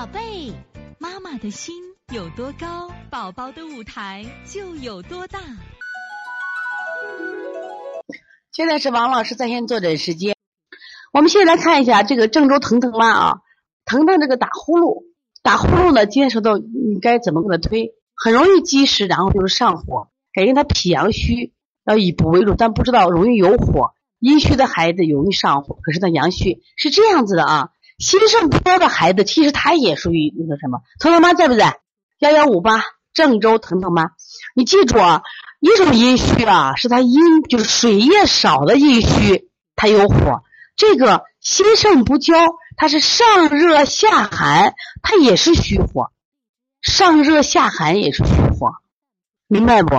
宝贝，妈妈的心有多高，宝宝的舞台就有多大。现在是王老师在线坐诊时间。我们现在来看一下这个郑州腾腾妈啊，腾腾这个打呼噜，打呼噜呢，今天说到你该怎么给他推，很容易积食，然后就是上火，感觉他脾阳虚，要以补为主，但不知道容易有火，阴虚的孩子容易上火，可是他阳虚，是这样子的啊。心肾不交的孩子，其实他也属于那个什么，腾腾妈在不在？幺幺五八郑州腾腾妈，你记住啊，一种阴虚啊，是他阴就是水液少的阴虚，他有火。这个心肾不交，它是上热下寒，它也是虚火。上热下寒也是虚火，明白不？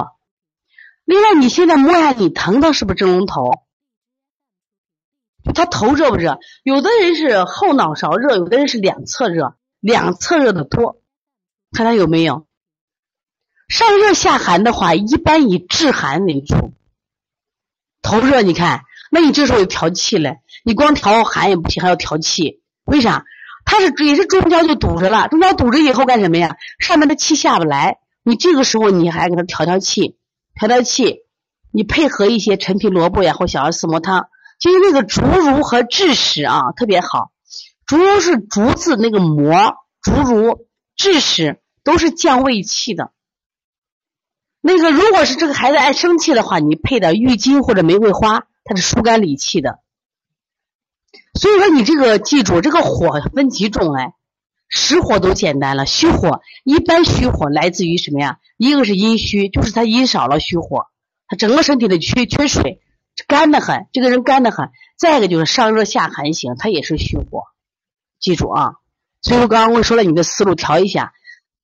另外，你现在摸下你腾腾是不是蒸笼头？他头热不热？有的人是后脑勺热，有的人是两侧热，两侧热的多。看他有没有上热下寒的话，一般以治寒为主。头热，你看，那你这时候有调气了，你光调寒也不行，还要调气。为啥？他是也是中焦就堵着了，中焦堵着以后干什么呀？上面的气下不来，你这个时候你还给他调调气，调调气，你配合一些陈皮萝卜呀或小儿四磨汤。其实那个竹茹和枳实啊，特别好。竹茹是竹子那个膜，竹茹、枳实都是降胃气的。那个如果是这个孩子爱生气的话，你配的郁金或者玫瑰花，它是疏肝理气的。所以说你这个记住，这个火分几种哎，实火都简单了，虚火一般虚火来自于什么呀？一个是阴虚，就是他阴少了虚火，他整个身体的缺缺水。干的很，这个人干的很。再一个就是上热下寒型，他也是虚火，记住啊。所以我刚刚我说了，你的思路调一下，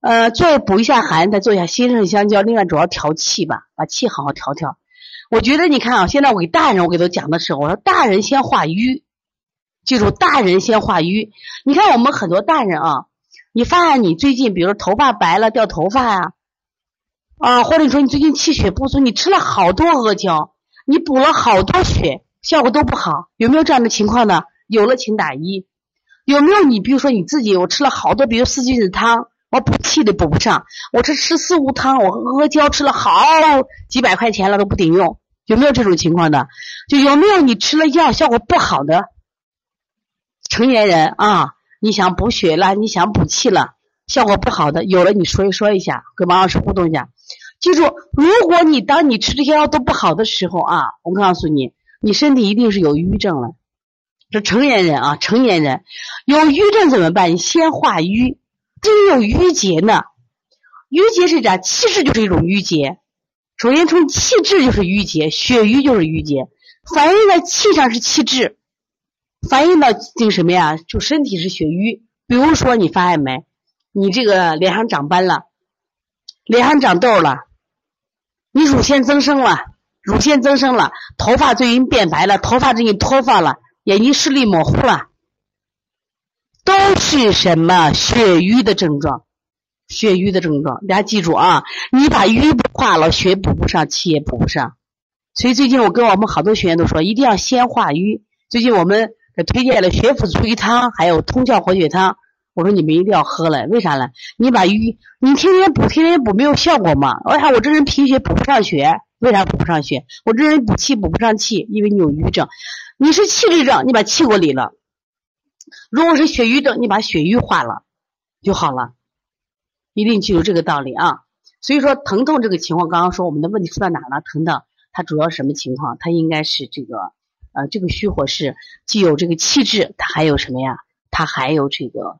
呃，做补一下寒，再做一下心肾相交。另外主要调气吧，把气好好调调。我觉得你看啊，现在我给大人我给他讲的时候，我说大人先化瘀，记住大人先化瘀。你看我们很多大人啊，你发现你最近比如说头发白了掉头发呀，啊，或者说你最近气血不足，你吃了好多阿胶。你补了好多血，效果都不好，有没有这样的情况呢？有了，请打一。有没有你比如说你自己，我吃了好多，比如四君子汤，我补气的补不上，我吃吃四物汤，我阿胶吃了好几百块钱了都不顶用，有没有这种情况的？就有没有你吃了药效果不好的成年人啊？你想补血了，你想补气了，效果不好的，有了你说一说一下，跟王老师互动一下。记住，如果你当你吃这些药都不好的时候啊，我告诉你，你身体一定是有瘀症了。这成年人啊，成年人有瘀症怎么办？你先化瘀。这里有瘀结呢，瘀结是啥？气滞就是一种瘀结。首先从气滞就是瘀结，血瘀就是瘀结，反映在气上是气滞，反映到这个什么呀？就身体是血瘀。比如说你发现没？你这个脸上长斑了，脸上长痘了。你乳腺增生了，乳腺增生了，头发最近变白了，头发最近脱发了，眼睛视力模糊了，都是什么血瘀的症状？血瘀的症状，大家记住啊！你把瘀不化了，血补不上，气也补不上。所以最近我跟我们好多学员都说，一定要先化瘀。最近我们推荐了血府逐瘀汤，还有通窍活血汤。我说你们一定要喝了，为啥呢？你把瘀，你天天补，天天补没有效果吗？为啥我这人贫血补不上血？为啥补不上血？我这人补气补不上气，因为你有瘀症。你是气滞症，你把气给我理了；如果是血瘀症，你把血瘀化了就好了。一定记住这个道理啊！所以说疼痛这个情况，刚刚说我们的问题出在哪了？疼疼，它主要什么情况？它应该是这个，呃，这个虚火是既有这个气滞，它还有什么呀？它还有这个。